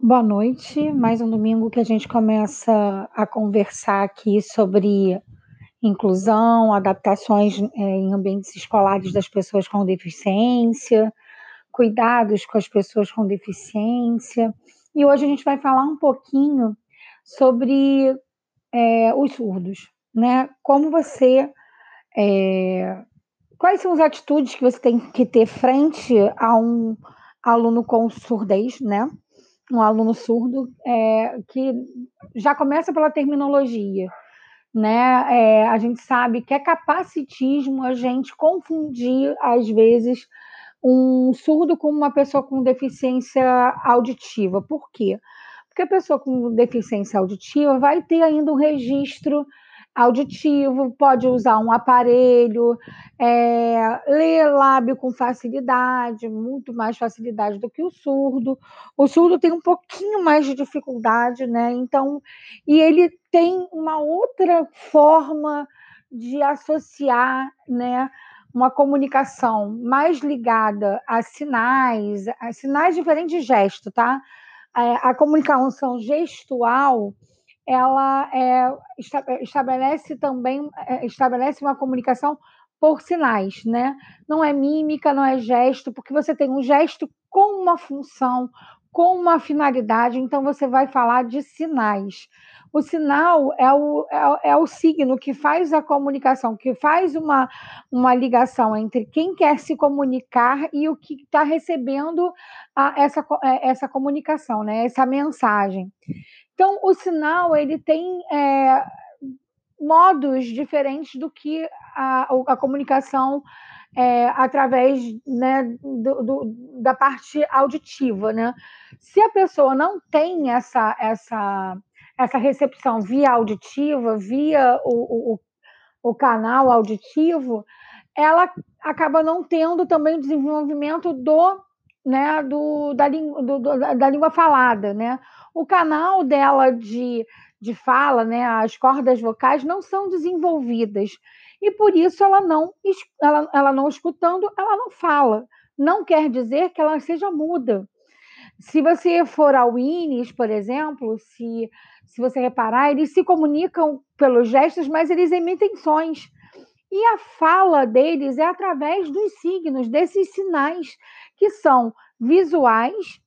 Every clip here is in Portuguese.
Boa noite. Mais um domingo que a gente começa a conversar aqui sobre inclusão, adaptações é, em ambientes escolares das pessoas com deficiência, cuidados com as pessoas com deficiência. E hoje a gente vai falar um pouquinho sobre é, os surdos, né? Como você. É, quais são as atitudes que você tem que ter frente a um aluno com surdez, né? Um aluno surdo é, que já começa pela terminologia. Né? É, a gente sabe que é capacitismo a gente confundir, às vezes, um surdo com uma pessoa com deficiência auditiva. Por quê? Porque a pessoa com deficiência auditiva vai ter ainda um registro auditivo, pode usar um aparelho, é, ler lábio com facilidade, muito mais facilidade do que o surdo. O surdo tem um pouquinho mais de dificuldade, né? Então, e ele tem uma outra forma de associar, né? Uma comunicação mais ligada a sinais, a sinais diferentes de gesto, tá? É, a comunicação gestual ela é, estabelece também é, estabelece uma comunicação por sinais, né? Não é mímica, não é gesto, porque você tem um gesto com uma função, com uma finalidade, então você vai falar de sinais. O sinal é o, é, é o signo que faz a comunicação, que faz uma, uma ligação entre quem quer se comunicar e o que está recebendo a, essa, é, essa comunicação, né? essa mensagem. Então, o sinal ele tem é, modos diferentes do que a, a comunicação é, através né, do, do, da parte auditiva. Né? Se a pessoa não tem essa, essa, essa recepção via auditiva, via o, o, o canal auditivo, ela acaba não tendo também o desenvolvimento do, né, do, da, do, da língua falada, né? o canal dela de, de fala, né, as cordas vocais não são desenvolvidas. E por isso ela não, ela, ela não escutando, ela não fala. Não quer dizer que ela seja muda. Se você for ao INES, por exemplo, se, se você reparar, eles se comunicam pelos gestos, mas eles emitem sons. E a fala deles é através dos signos, desses sinais que são visuais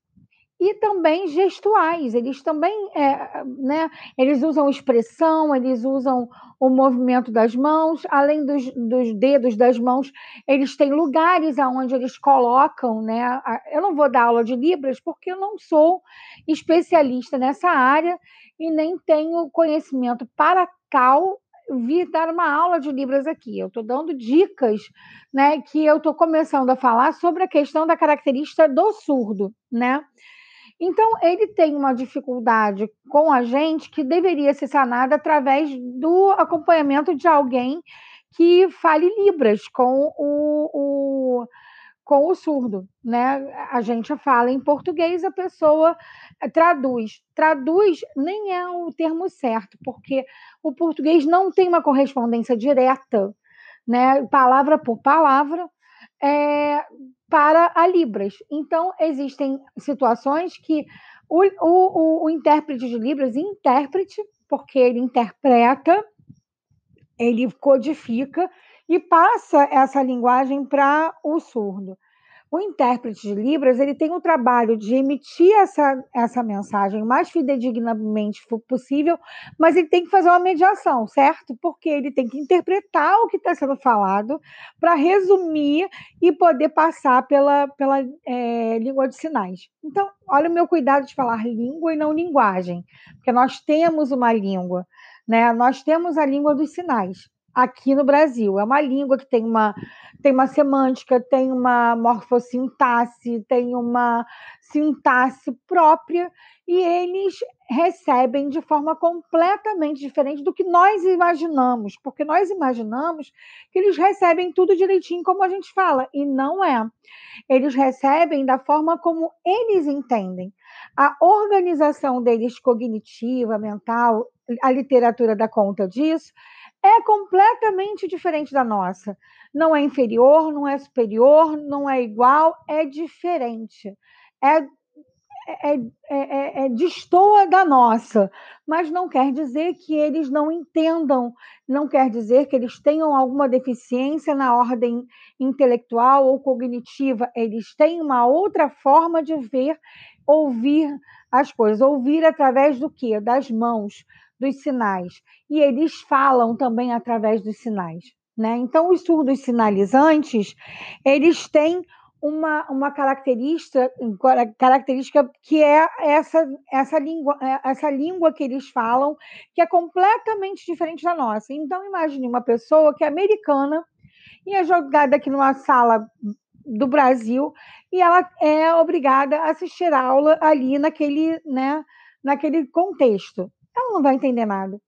e também gestuais. Eles também, é, né, eles usam expressão, eles usam o movimento das mãos, além dos, dos dedos das mãos, eles têm lugares aonde eles colocam, né? Eu não vou dar aula de libras porque eu não sou especialista nessa área e nem tenho conhecimento para tal vir dar uma aula de libras aqui. Eu estou dando dicas, né, que eu estou começando a falar sobre a questão da característica do surdo, né? Então, ele tem uma dificuldade com a gente que deveria ser sanada através do acompanhamento de alguém que fale Libras com o, o, com o surdo. Né? A gente fala em português, a pessoa traduz. Traduz nem é o termo certo, porque o português não tem uma correspondência direta, né? palavra por palavra. É, para a Libras. Então, existem situações que o, o, o, intérprete de Libras, intérprete, porque ele interpreta, ele codifica e passa essa linguagem para o surdo o intérprete de Libras ele tem o trabalho de emitir essa, essa mensagem o mais fidedignamente possível, mas ele tem que fazer uma mediação, certo? Porque ele tem que interpretar o que está sendo falado para resumir e poder passar pela, pela é, língua de sinais. Então, olha o meu cuidado de falar língua e não linguagem, porque nós temos uma língua, né? Nós temos a língua dos sinais aqui no Brasil. É uma língua que tem uma, tem uma semântica, tem uma morfossintaxe, tem uma sintaxe própria, e eles recebem de forma completamente diferente do que nós imaginamos, porque nós imaginamos que eles recebem tudo direitinho como a gente fala, e não é. Eles recebem da forma como eles entendem. A organização deles cognitiva, mental, a literatura dá conta disso, é completamente diferente da nossa. Não é inferior, não é superior, não é igual, é diferente. É, é, é, é, é, destoa da nossa, mas não quer dizer que eles não entendam, não quer dizer que eles tenham alguma deficiência na ordem intelectual ou cognitiva. Eles têm uma outra forma de ver, ouvir as coisas, ouvir através do quê? Das mãos, dos sinais. E eles falam também através dos sinais. Né? Então, os surdos sinalizantes, eles têm uma, uma característica, característica que é essa, essa, língua, é, essa língua que eles falam, que é completamente diferente da nossa. Então, imagine uma pessoa que é americana e é jogada aqui numa sala do Brasil e ela é obrigada a assistir a aula ali naquele, né, naquele contexto. Ela não vai entender nada.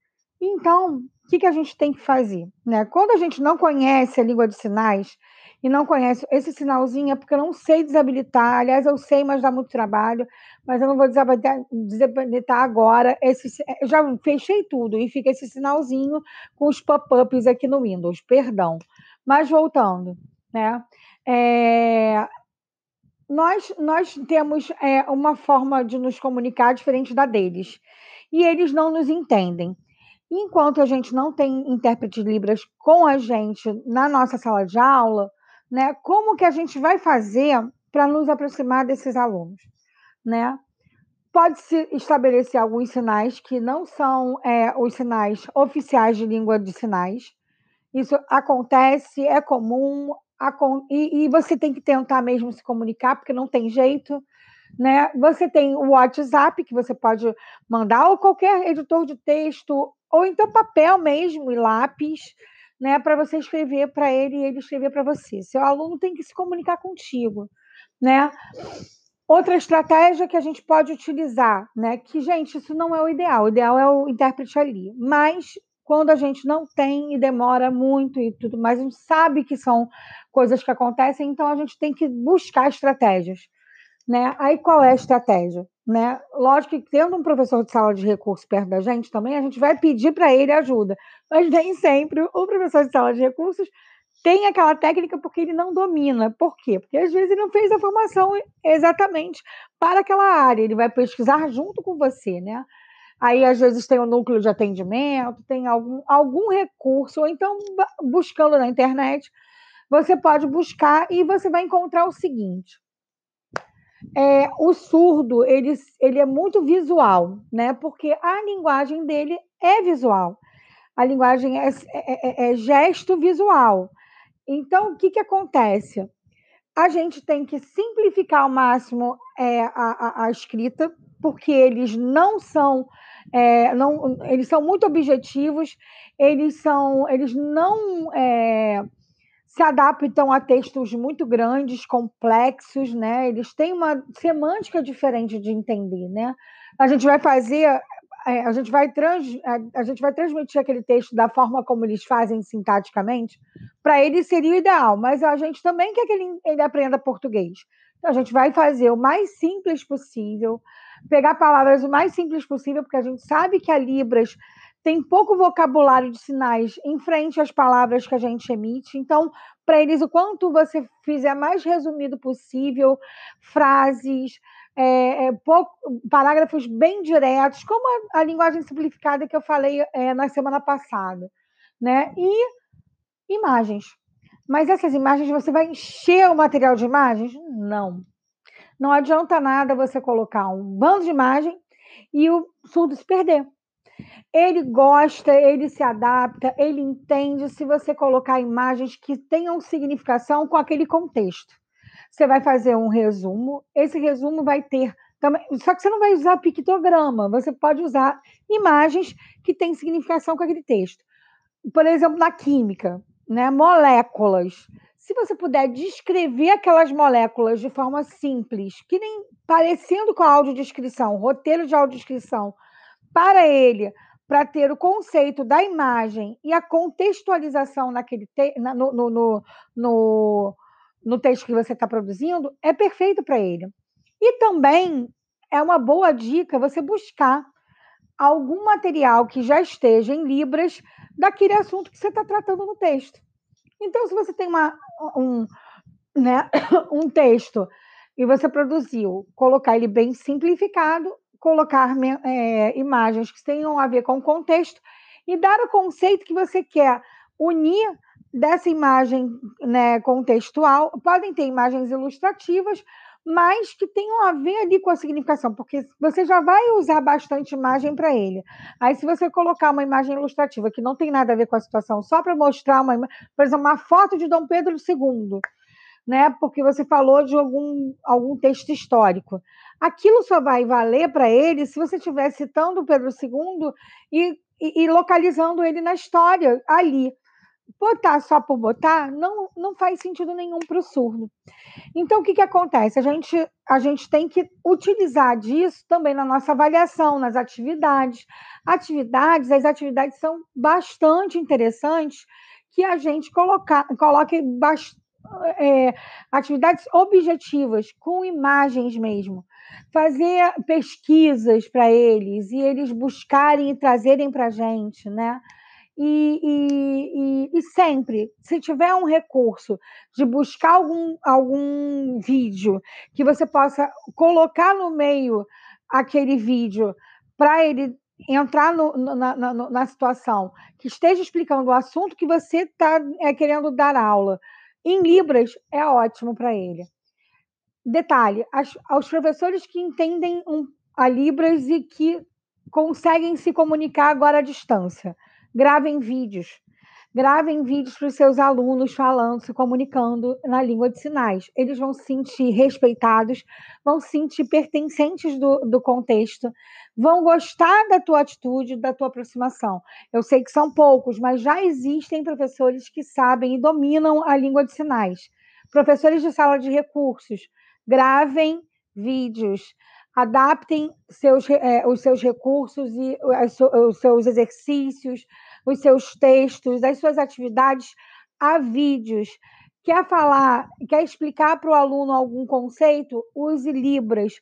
Então, o que, que a gente tem que fazer? Né? Quando a gente não conhece a língua de sinais, e não conhece esse sinalzinho é porque eu não sei desabilitar. Aliás, eu sei, mas dá muito trabalho. Mas eu não vou desabilitar, agora. Esse, eu já fechei tudo e fica esse sinalzinho com os pop-ups aqui no Windows. Perdão. Mas voltando, né? É, nós, nós temos é, uma forma de nos comunicar diferente da deles. E eles não nos entendem. Enquanto a gente não tem intérprete de Libras com a gente na nossa sala de aula, né? Como que a gente vai fazer para nos aproximar desses alunos, né? Pode-se estabelecer alguns sinais que não são é, os sinais oficiais de língua de sinais. Isso acontece, é comum, e, e você tem que tentar mesmo se comunicar, porque não tem jeito. Né? Você tem o WhatsApp, que você pode mandar, ou qualquer editor de texto, ou então papel mesmo e lápis, né, para você escrever para ele e ele escrever para você. Seu aluno tem que se comunicar contigo, né? Outra estratégia que a gente pode utilizar, né, que gente, isso não é o ideal, o ideal é o intérprete ali, mas quando a gente não tem e demora muito e tudo mais, a gente sabe que são coisas que acontecem, então a gente tem que buscar estratégias. Né? Aí qual é a estratégia? Né? Lógico que tendo um professor de sala de recursos perto da gente também, a gente vai pedir para ele ajuda. Mas nem sempre o professor de sala de recursos tem aquela técnica porque ele não domina. Por quê? Porque às vezes ele não fez a formação exatamente para aquela área. Ele vai pesquisar junto com você, né? Aí, às vezes, tem o um núcleo de atendimento, tem algum, algum recurso, ou então, buscando na internet, você pode buscar e você vai encontrar o seguinte: é, o surdo ele, ele é muito visual, né? Porque a linguagem dele é visual. A linguagem é, é, é, é gesto visual. Então, o que, que acontece? A gente tem que simplificar ao máximo é, a, a, a, escrita, porque eles não são, é, não, eles são muito objetivos, eles são, eles não é, se adaptam a textos muito grandes, complexos, né? Eles têm uma semântica diferente de entender, né? A gente vai fazer, é, a gente vai, trans, a gente vai transmitir aquele texto da forma como eles fazem sintaticamente, para ele seria o ideal, mas a gente também quer que ele, ele aprenda português. Então, a gente vai fazer o mais simples possível, pegar palavras o mais simples possível, porque a gente sabe que a Libras tem pouco vocabulário de sinais em frente às palavras que a gente emite. Então, para eles, o quanto você fizer mais resumido possível, frases, é, é, pouco, parágrafos bem diretos, como a, a, linguagem simplificada que eu falei é, na semana passada, né? E imagens. Mas essas imagens, você vai encher o material de imagens? Não. Não adianta nada você colocar um bando de imagem e o surdo se perder. Ele gosta, ele se adapta, ele entende se você colocar imagens que tenham significação com aquele contexto. Você vai fazer um resumo, esse resumo vai ter também, só que você não vai usar pictograma, você pode usar imagens que têm significação com aquele texto. Por exemplo, na química, né, moléculas. Se você puder descrever aquelas moléculas de forma simples, que nem parecendo com a audiodescrição, roteiro de audiodescrição, para ele, para ter o conceito da imagem e a contextualização naquele te, no, no, no, no, no texto que você está produzindo, é perfeito para ele. E também é uma boa dica você buscar algum material que já esteja em Libras daquele assunto que você está tratando no texto. Então, se você tem uma, um, né, um texto e você produziu, colocar ele bem simplificado, colocar é, imagens que tenham a ver com o contexto e dar o conceito que você quer unir dessa imagem né, contextual. Podem ter imagens ilustrativas, mas que tenham a ver ali com a significação, porque você já vai usar bastante imagem para ele. Aí, se você colocar uma imagem ilustrativa que não tem nada a ver com a situação, só para mostrar uma, por exemplo, uma foto de Dom Pedro II, né? Porque você falou de algum, algum texto histórico. Aquilo só vai valer para ele se você estiver citando Pedro II e, e, e localizando ele na história ali botar só por botar não, não faz sentido nenhum para o surdo. Então, o que, que acontece? A gente, a gente tem que utilizar disso também na nossa avaliação, nas atividades. Atividades, as atividades são bastante interessantes que a gente colocar, coloque é, atividades objetivas, com imagens mesmo. Fazer pesquisas para eles e eles buscarem e trazerem para a gente, né? E, e, e, e, sempre, se tiver um recurso de buscar algum, algum vídeo que você possa colocar no meio aquele vídeo para ele entrar no, na, na, na, situação que esteja explicando o assunto que você está é, querendo dar aula em Libras, é ótimo para ele. Detalhe: as, aos professores que entendem um, a Libras e que conseguem se comunicar agora à distância Gravem vídeos. Gravem vídeos para os seus alunos falando, se comunicando na língua de sinais. Eles vão se sentir respeitados, vão se sentir pertencentes do, do contexto, vão gostar da tua atitude, da tua aproximação. Eu sei que são poucos, mas já existem professores que sabem e dominam a língua de sinais. Professores de sala de recursos, gravem vídeos adaptem seus, é, os seus recursos e os seus exercícios, os seus textos, as suas atividades a vídeos. Quer falar, quer explicar para o aluno algum conceito? Use Libras.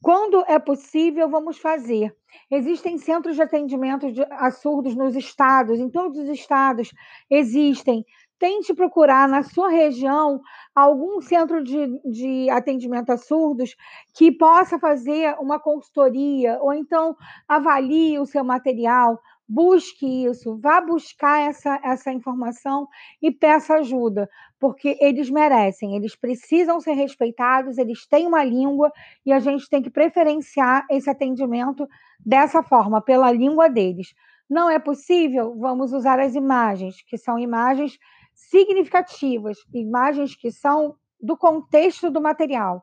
Quando é possível, vamos fazer. Existem centros de atendimento a surdos nos estados, em todos os estados existem tente procurar na sua região algum centro de, de atendimento a surdos que possa fazer uma consultoria, ou então avalie o seu material, busque isso, vá buscar essa, essa informação e peça ajuda, porque eles merecem, eles precisam ser respeitados, eles têm uma língua e a gente tem que preferenciar esse atendimento dessa forma, pela língua deles. Não é possível? Vamos usar as imagens, que são imagens significativas, imagens que são do contexto do material.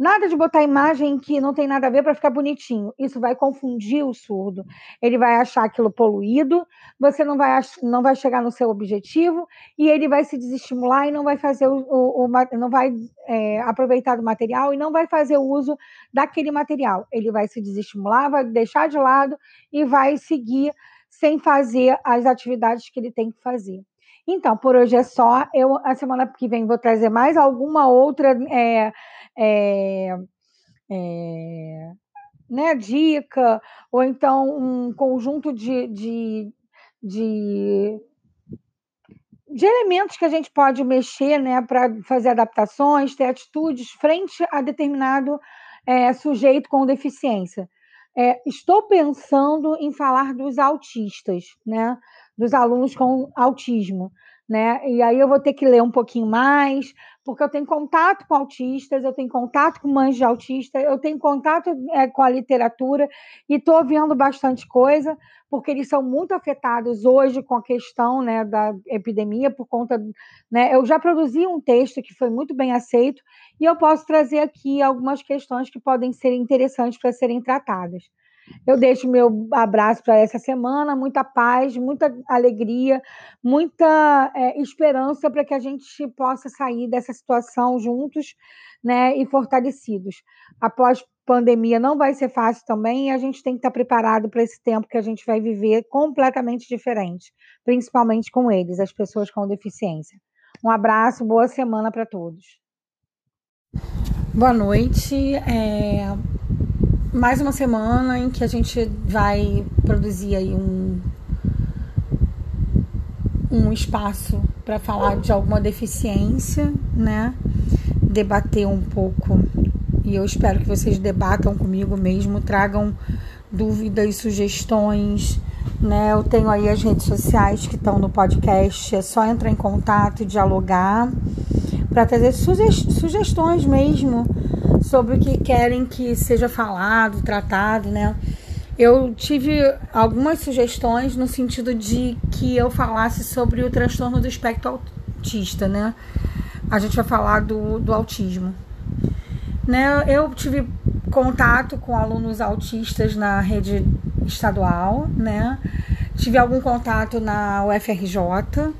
Nada de botar imagem que não tem nada a ver para ficar bonitinho. Isso vai confundir o surdo. Ele vai achar aquilo poluído, você não vai, não vai chegar no seu objetivo e ele vai se desestimular e não vai fazer o, o, o não vai é, aproveitar do material e não vai fazer o uso daquele material. Ele vai se desestimular, vai deixar de lado e vai seguir sem fazer as atividades que ele tem que fazer. Então, por hoje é só. Eu, a semana que vem, vou trazer mais alguma outra é, é, é, né, dica, ou então um conjunto de, de, de, de elementos que a gente pode mexer né, para fazer adaptações, ter atitudes frente a determinado é, sujeito com deficiência. É, estou pensando em falar dos autistas, né? Dos alunos com autismo, né? E aí eu vou ter que ler um pouquinho mais, porque eu tenho contato com autistas, eu tenho contato com mães de autista, eu tenho contato é, com a literatura e estou vendo bastante coisa, porque eles são muito afetados hoje com a questão né, da epidemia, por conta. Né, eu já produzi um texto que foi muito bem aceito, e eu posso trazer aqui algumas questões que podem ser interessantes para serem tratadas. Eu deixo meu abraço para essa semana, muita paz, muita alegria, muita é, esperança para que a gente possa sair dessa situação juntos, né, e fortalecidos. Após pandemia não vai ser fácil também e a gente tem que estar preparado para esse tempo que a gente vai viver completamente diferente, principalmente com eles, as pessoas com deficiência. Um abraço, boa semana para todos. Boa noite. É mais uma semana em que a gente vai produzir aí um, um espaço para falar de alguma deficiência, né? debater um pouco e eu espero que vocês debatam comigo mesmo, tragam dúvidas, sugestões, né? Eu tenho aí as redes sociais que estão no podcast, é só entrar em contato e dialogar para trazer sugestões mesmo sobre o que querem que seja falado, tratado, né? Eu tive algumas sugestões no sentido de que eu falasse sobre o transtorno do espectro autista, né? A gente vai falar do, do autismo. Né? Eu tive contato com alunos autistas na rede estadual, né? Tive algum contato na UFRJ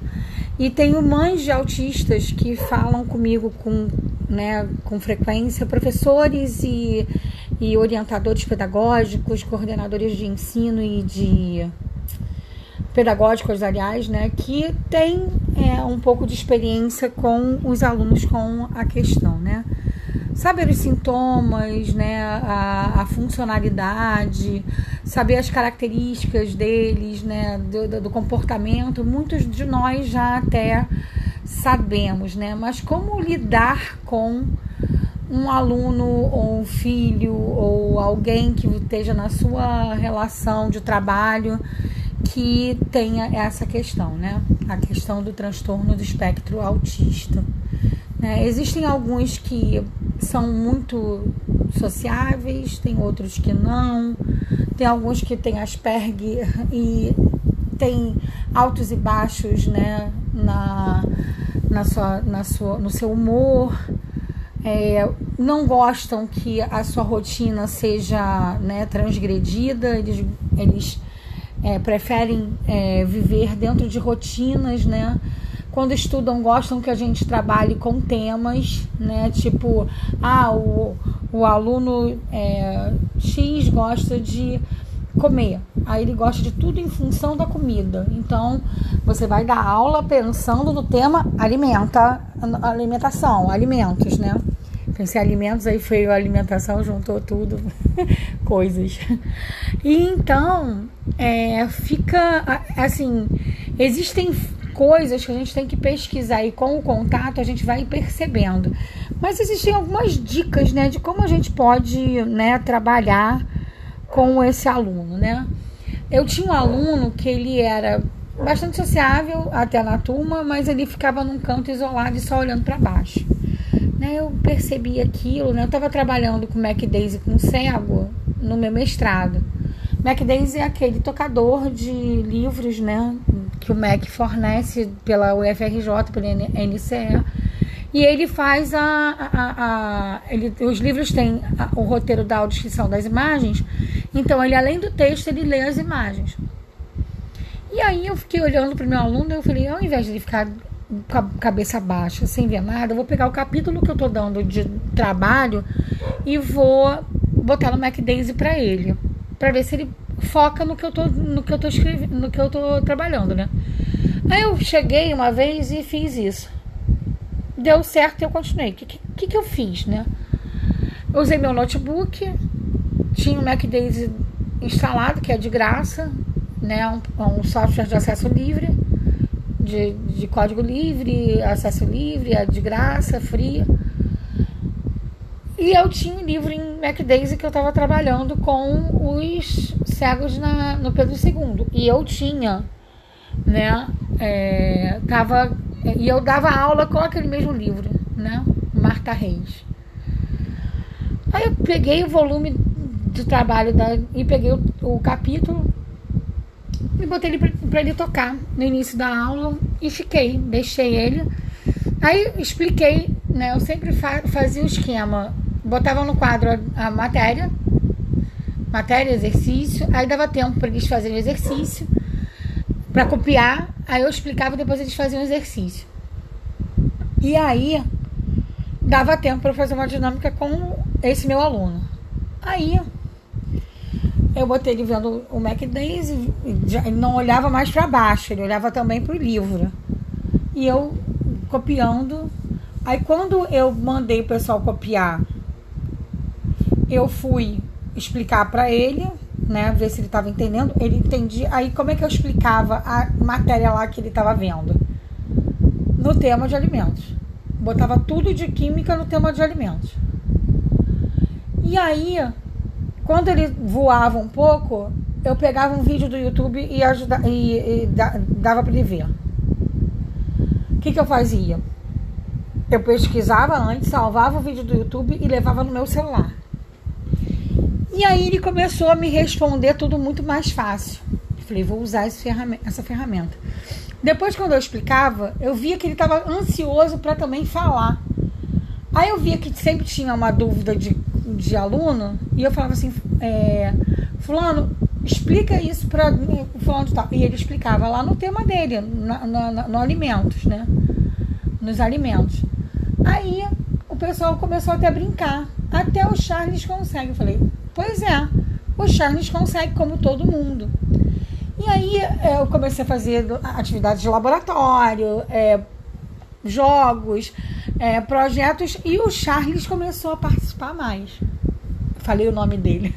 e tenho mães de autistas que falam comigo com, né, com frequência, professores e, e orientadores pedagógicos, coordenadores de ensino e de pedagógicos, aliás, né, que têm é, um pouco de experiência com os alunos com a questão, né? saber os sintomas, né, a, a funcionalidade, saber as características deles, né, do, do, comportamento, muitos de nós já até sabemos, né, mas como lidar com um aluno ou um filho ou alguém que esteja na sua relação de trabalho que tenha essa questão, né, a questão do transtorno do espectro autista. Né? Existem alguns que são muito sociáveis, tem outros que não, tem alguns que têm Asperger e tem altos e baixos né, na, na sua, na sua, no seu humor. É, não gostam que a sua rotina seja né, transgredida, eles, eles é, preferem é, viver dentro de rotinas, né? quando estudam, gostam que a gente trabalhe com temas, né? Tipo, ah, o, o aluno é, X gosta de comer. Aí ele gosta de tudo em função da comida. Então, você vai dar aula pensando no tema alimenta, alimentação, alimentos, né? Pensei alimentos, aí veio a alimentação, juntou tudo, coisas. E então, é, fica assim, existem coisas que a gente tem que pesquisar e com o contato a gente vai percebendo. Mas existem algumas dicas, né, de como a gente pode, né, trabalhar com esse aluno, né? Eu tinha um aluno que ele era bastante sociável até na turma, mas ele ficava num canto isolado e só olhando para baixo. Né, eu percebi aquilo, né? Eu estava trabalhando com Mac Daisy com cego no meu mestrado. Mac Daisy é aquele tocador de livros, né? que o MEC fornece pela UFRJ, pela NCE. E ele faz a. a, a ele, os livros têm a, o roteiro da audição das imagens, então ele, além do texto, ele lê as imagens. E aí eu fiquei olhando para o meu aluno e eu falei: ao invés de ele ficar com a cabeça baixa, sem ver nada, eu vou pegar o capítulo que eu estou dando de trabalho e vou botar no MacDaisy para ele, para ver se ele foca no que eu tô, no que eu tô escrevendo, no que eu tô trabalhando, né? Aí eu cheguei uma vez e fiz isso. Deu certo e eu continuei. O que, que, que eu fiz, né? Eu usei meu notebook, tinha o MacDaisy instalado, que é de graça, né? Um, um software de acesso livre, de, de código livre, acesso livre, é de graça, fria. E eu tinha um livro em MacDaisy que eu estava trabalhando com os cegos na, no Pedro II. E eu tinha, né? É, tava, e eu dava aula com aquele mesmo livro, né? Marta Reis. Aí eu peguei o volume do trabalho da, e peguei o, o capítulo e botei ele para ele tocar no início da aula e fiquei, deixei ele. Aí expliquei, né? Eu sempre fa fazia o esquema botava no quadro a, a matéria, matéria, exercício, aí dava tempo para eles fazerem exercício, para copiar, aí eu explicava e depois eles faziam exercício. E aí dava tempo para fazer uma dinâmica com esse meu aluno. Aí eu botei ele vendo o Mac Daisy, ele não olhava mais para baixo, ele olhava também para o livro. E eu copiando. Aí quando eu mandei o pessoal copiar eu fui explicar para ele, né, ver se ele estava entendendo. Ele entendia. Aí como é que eu explicava a matéria lá que ele estava vendo? No tema de alimentos. botava tudo de química no tema de alimentos. E aí, quando ele voava um pouco, eu pegava um vídeo do YouTube e, ajuda, e, e dava para ele ver. O que, que eu fazia? Eu pesquisava antes, salvava o vídeo do YouTube e levava no meu celular. E aí ele começou a me responder tudo muito mais fácil. falei, vou usar essa ferramenta. Depois, quando eu explicava, eu via que ele estava ansioso para também falar. Aí eu via que sempre tinha uma dúvida de, de aluno, e eu falava assim, é, fulano, explica isso para fulano de tal. E ele explicava lá no tema dele, na, na, no alimentos, né? Nos alimentos. Aí o pessoal começou até a brincar. Até o Charles consegue. Eu falei, pois é, o Charles consegue como todo mundo. E aí é, eu comecei a fazer atividades de laboratório, é, jogos, é, projetos, e o Charles começou a participar mais. Falei o nome dele.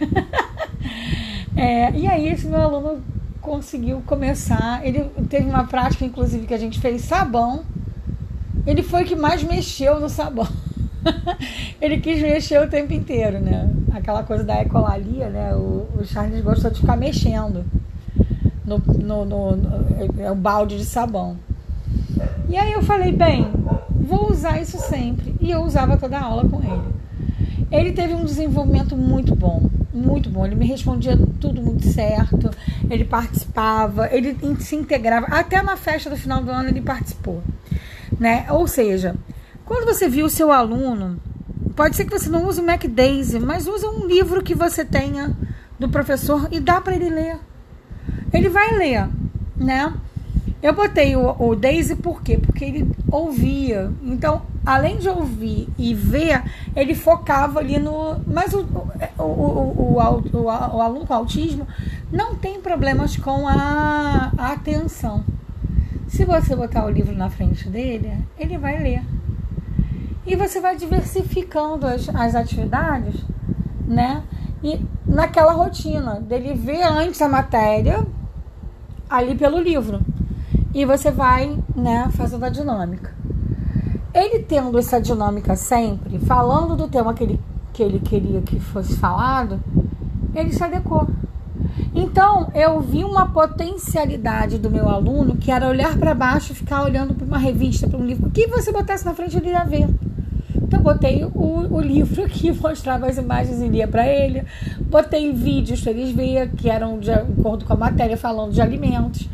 é, e aí esse meu aluno conseguiu começar. Ele teve uma prática, inclusive, que a gente fez sabão. Ele foi o que mais mexeu no sabão. ele quis mexer o tempo inteiro, né? Aquela coisa da ecolalia, né? O, o Charles gostou de ficar mexendo no, no, no, no é o balde de sabão. E aí eu falei, bem, vou usar isso sempre. E eu usava toda a aula com ele. Ele teve um desenvolvimento muito bom, muito bom. Ele me respondia tudo muito certo, ele participava, ele se integrava. Até na festa do final do ano ele participou. Né? Ou seja, quando você viu o seu aluno, pode ser que você não use o Mac Daisy, mas usa um livro que você tenha do professor e dá para ele ler. Ele vai ler, né? Eu botei o, o Daisy por quê? Porque ele ouvia. Então, além de ouvir e ver, ele focava ali no. Mas o, o, o, o, o aluno com autismo não tem problemas com a, a atenção. Se você botar o livro na frente dele, ele vai ler. E você vai diversificando as, as atividades, né? E naquela rotina dele ver antes a matéria ali pelo livro. E você vai, né, fazendo a dinâmica. Ele tendo essa dinâmica sempre, falando do tema que ele, que ele queria que fosse falado, ele se adequou. Então, eu vi uma potencialidade do meu aluno que era olhar para baixo e ficar olhando para uma revista, para um livro. O que você botasse na frente, ele ia ver. Então, botei o, o livro aqui, mostrava as imagens e lia para ele. Botei vídeos para eles verem, que eram de acordo com a matéria, falando de alimentos.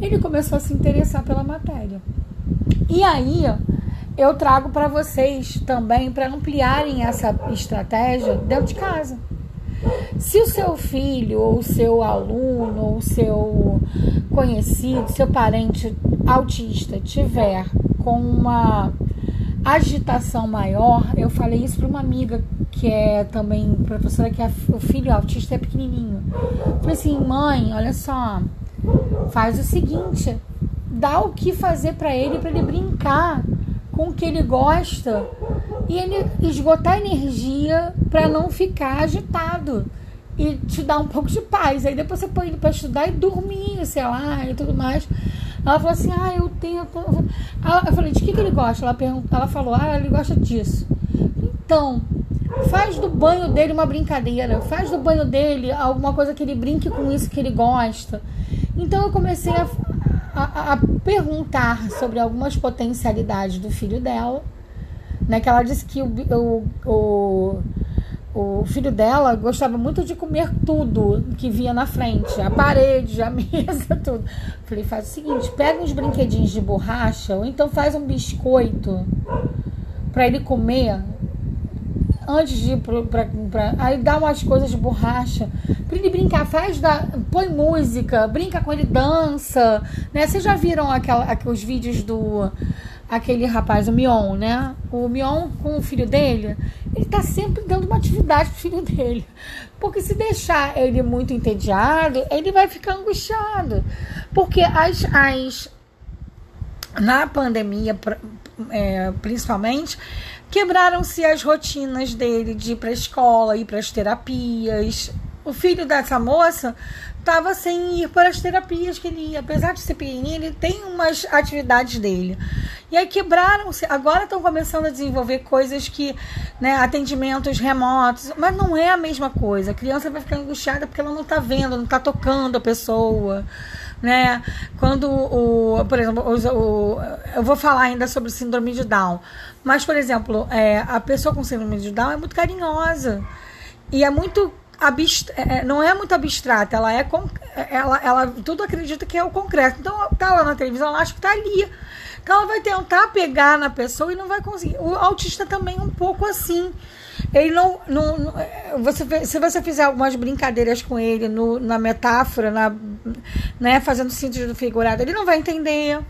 Ele começou a se interessar pela matéria. E aí, eu trago para vocês também, para ampliarem essa estratégia dentro de casa. Se o seu filho, ou seu aluno, ou seu conhecido, seu parente autista tiver com uma agitação maior, eu falei isso para uma amiga que é também professora, que é, o filho autista é pequenininho. falei assim, mãe, olha só, faz o seguinte, dá o que fazer para ele, para ele brincar com o que ele gosta e ele esgotar energia para não ficar agitado e te dar um pouco de paz. Aí depois você põe ele para estudar e dormir, sei lá, e tudo mais. Ela falou assim: Ah, eu tenho. eu falei: De que, que ele gosta? Ela, perguntou, ela falou: Ah, ele gosta disso. Então, faz do banho dele uma brincadeira. Faz do banho dele alguma coisa que ele brinque com isso que ele gosta. Então, eu comecei a, a, a perguntar sobre algumas potencialidades do filho dela. Né, que ela disse que o, o, o o filho dela gostava muito de comer tudo que via na frente, a parede, a mesa, tudo. Falei, faz o seguinte, pega uns brinquedinhos de borracha, ou então faz um biscoito para ele comer antes de ir pra, pra, aí dá umas coisas de borracha para ele brincar, faz da, põe música, brinca com ele, dança, né? Vocês já viram aquela, aqueles vídeos do aquele rapaz, o Mion, né? O Mion com o filho dele, ele tá sempre dando uma atividade pro filho dele. Porque se deixar ele muito entediado, ele vai ficar angustiado. Porque as, as na pandemia, é, principalmente, quebraram-se as rotinas dele de ir para escola, ir para as terapias. O filho dessa moça estava sem ir para as terapias que ele ia. Apesar de ser pequenininho, ele tem umas atividades dele. E aí quebraram, agora estão começando a desenvolver coisas que, né, atendimentos remotos, mas não é a mesma coisa. A criança vai ficar angustiada porque ela não está vendo, não está tocando a pessoa né? Quando o, por exemplo, o, eu vou falar ainda sobre síndrome de Down, mas por exemplo, é, a pessoa com síndrome de Down é muito carinhosa e é muito é, é, não é muito abstrata, ela é ela, ela tudo acredita que é o concreto. Então tá lá na televisão, ela acha que tá ali. Então ela vai tentar pegar na pessoa e não vai conseguir. O autista também é um pouco assim. Ele não. não, não você, se você fizer algumas brincadeiras com ele no, na metáfora, na, né, fazendo sentido figurado, ele não vai entender.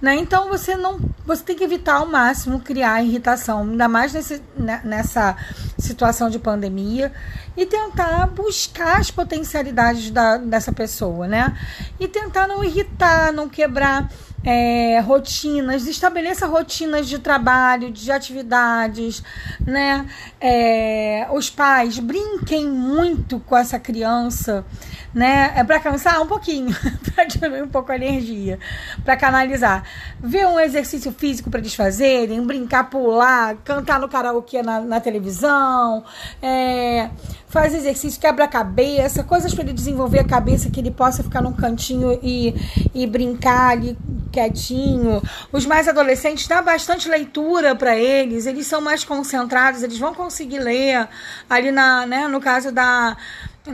Né? Então você não, você tem que evitar ao máximo criar irritação, ainda mais nesse, né, nessa situação de pandemia, e tentar buscar as potencialidades da, dessa pessoa, né? E tentar não irritar, não quebrar é, rotinas, estabeleça rotinas de trabalho, de atividades, né? É, os pais brinquem muito com essa criança, né? É para cansar um pouquinho, para diminuir um pouco a energia, para canalizar. Ver um exercício físico para eles fazerem, brincar, pular, cantar no karaokê na, na televisão, é, faz exercício, quebra cabeça, coisas para ele desenvolver a cabeça, que ele possa ficar num cantinho e, e brincar ali quietinho. Os mais adolescentes dá bastante leitura para eles, eles são mais concentrados, eles vão conseguir ler ali na, né, no caso da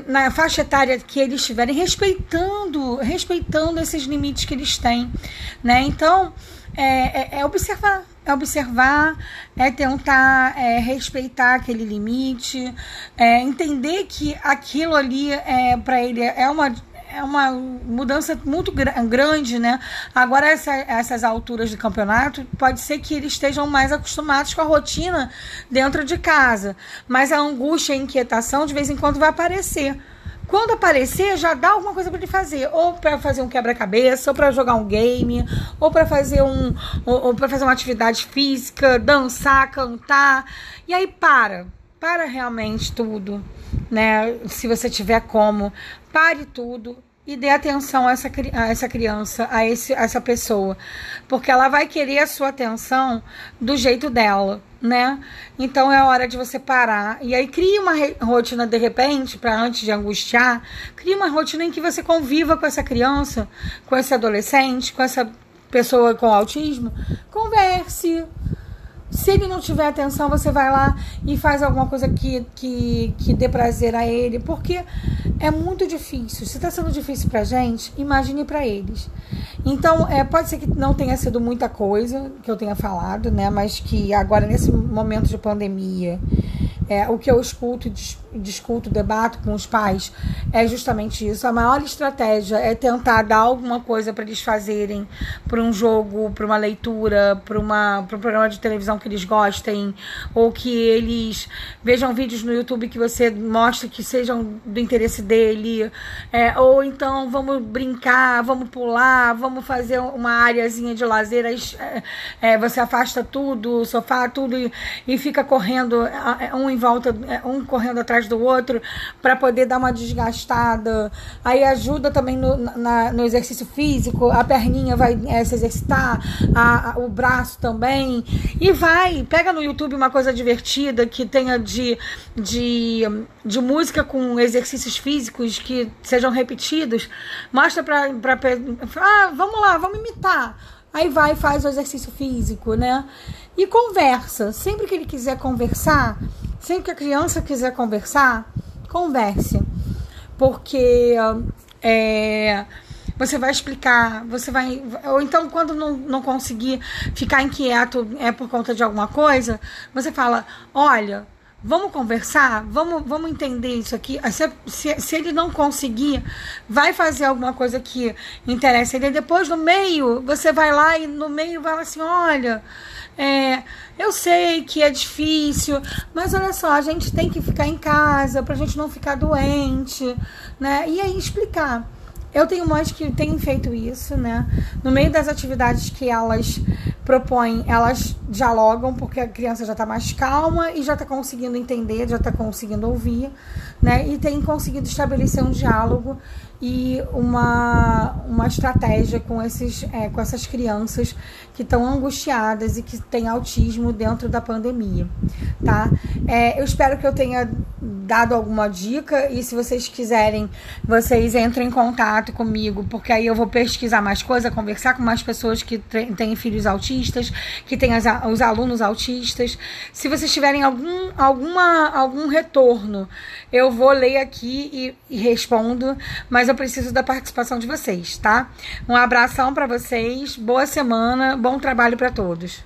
na faixa etária que eles estiverem respeitando, respeitando esses limites que eles têm, né? Então, é, é, é observar, observar, é tentar é, respeitar aquele limite, é entender que aquilo ali é para ele é uma é uma mudança muito grande, né? Agora, essa, essas alturas de campeonato, pode ser que eles estejam mais acostumados com a rotina dentro de casa, mas a angústia e a inquietação de vez em quando vai aparecer. Quando aparecer, já dá alguma coisa para ele fazer, ou para fazer um quebra-cabeça, ou para jogar um game, ou para fazer um, ou, ou para fazer uma atividade física, dançar, cantar. E aí para, para realmente tudo, né? Se você tiver como, pare tudo e dê atenção a essa, a essa criança, a, esse, a essa pessoa, porque ela vai querer a sua atenção do jeito dela, né? Então é hora de você parar. E aí cria uma rotina de repente para antes de angustiar, cria uma rotina em que você conviva com essa criança, com esse adolescente, com essa pessoa com autismo, converse, se ele não tiver atenção, você vai lá e faz alguma coisa que, que, que dê prazer a ele, porque é muito difícil. Se está sendo difícil para gente, imagine para eles. Então, é, pode ser que não tenha sido muita coisa que eu tenha falado, né? Mas que agora, nesse momento de pandemia, é, o que eu escuto e discuto, debato com os pais é justamente isso. A maior estratégia é tentar dar alguma coisa para eles fazerem para um jogo, para uma leitura, para um programa de televisão que eles gostem, ou que eles vejam vídeos no YouTube que você mostra que sejam do interesse dele, é, ou então vamos brincar, vamos pular, vamos fazer uma áreazinha de lazer, é, é você afasta tudo, o sofá, tudo, e, e fica correndo um em volta, é, um correndo atrás do outro, para poder dar uma desgastada. Aí ajuda também no, na, no exercício físico, a perninha vai é, se exercitar, a, a, o braço também. E vai, pega no YouTube uma coisa divertida que tenha de, de, de música com exercícios físicos que sejam repetidos. Mostra para. Ah, vamos lá, vamos imitar. Aí vai e faz o exercício físico, né? E conversa. Sempre que ele quiser conversar, Sempre que a criança quiser conversar, converse. Porque é, você vai explicar, você vai. Ou então, quando não, não conseguir ficar inquieto é por conta de alguma coisa, você fala: olha, vamos conversar, vamos, vamos entender isso aqui. Se, se, se, ele não conseguir, vai fazer alguma coisa que interessa ele. Depois, no meio, você vai lá e no meio vai assim: olha. É, eu sei que é difícil, mas olha só, a gente tem que ficar em casa para a gente não ficar doente, né? E aí explicar. Eu tenho mães que têm feito isso, né? No meio das atividades que elas propõem, elas dialogam porque a criança já está mais calma e já está conseguindo entender, já está conseguindo ouvir, né? E tem conseguido estabelecer um diálogo e uma, uma estratégia com, esses, é, com essas crianças que estão angustiadas e que têm autismo dentro da pandemia, tá? É, eu espero que eu tenha dado alguma dica e se vocês quiserem, vocês entrem em contato comigo, porque aí eu vou pesquisar mais coisa, conversar com mais pessoas que têm filhos autistas, que têm as, os alunos autistas. Se vocês tiverem algum, alguma, algum retorno, eu vou ler aqui e, e respondo, mas eu preciso da participação de vocês, tá? Um abração para vocês, boa semana, bom trabalho para todos.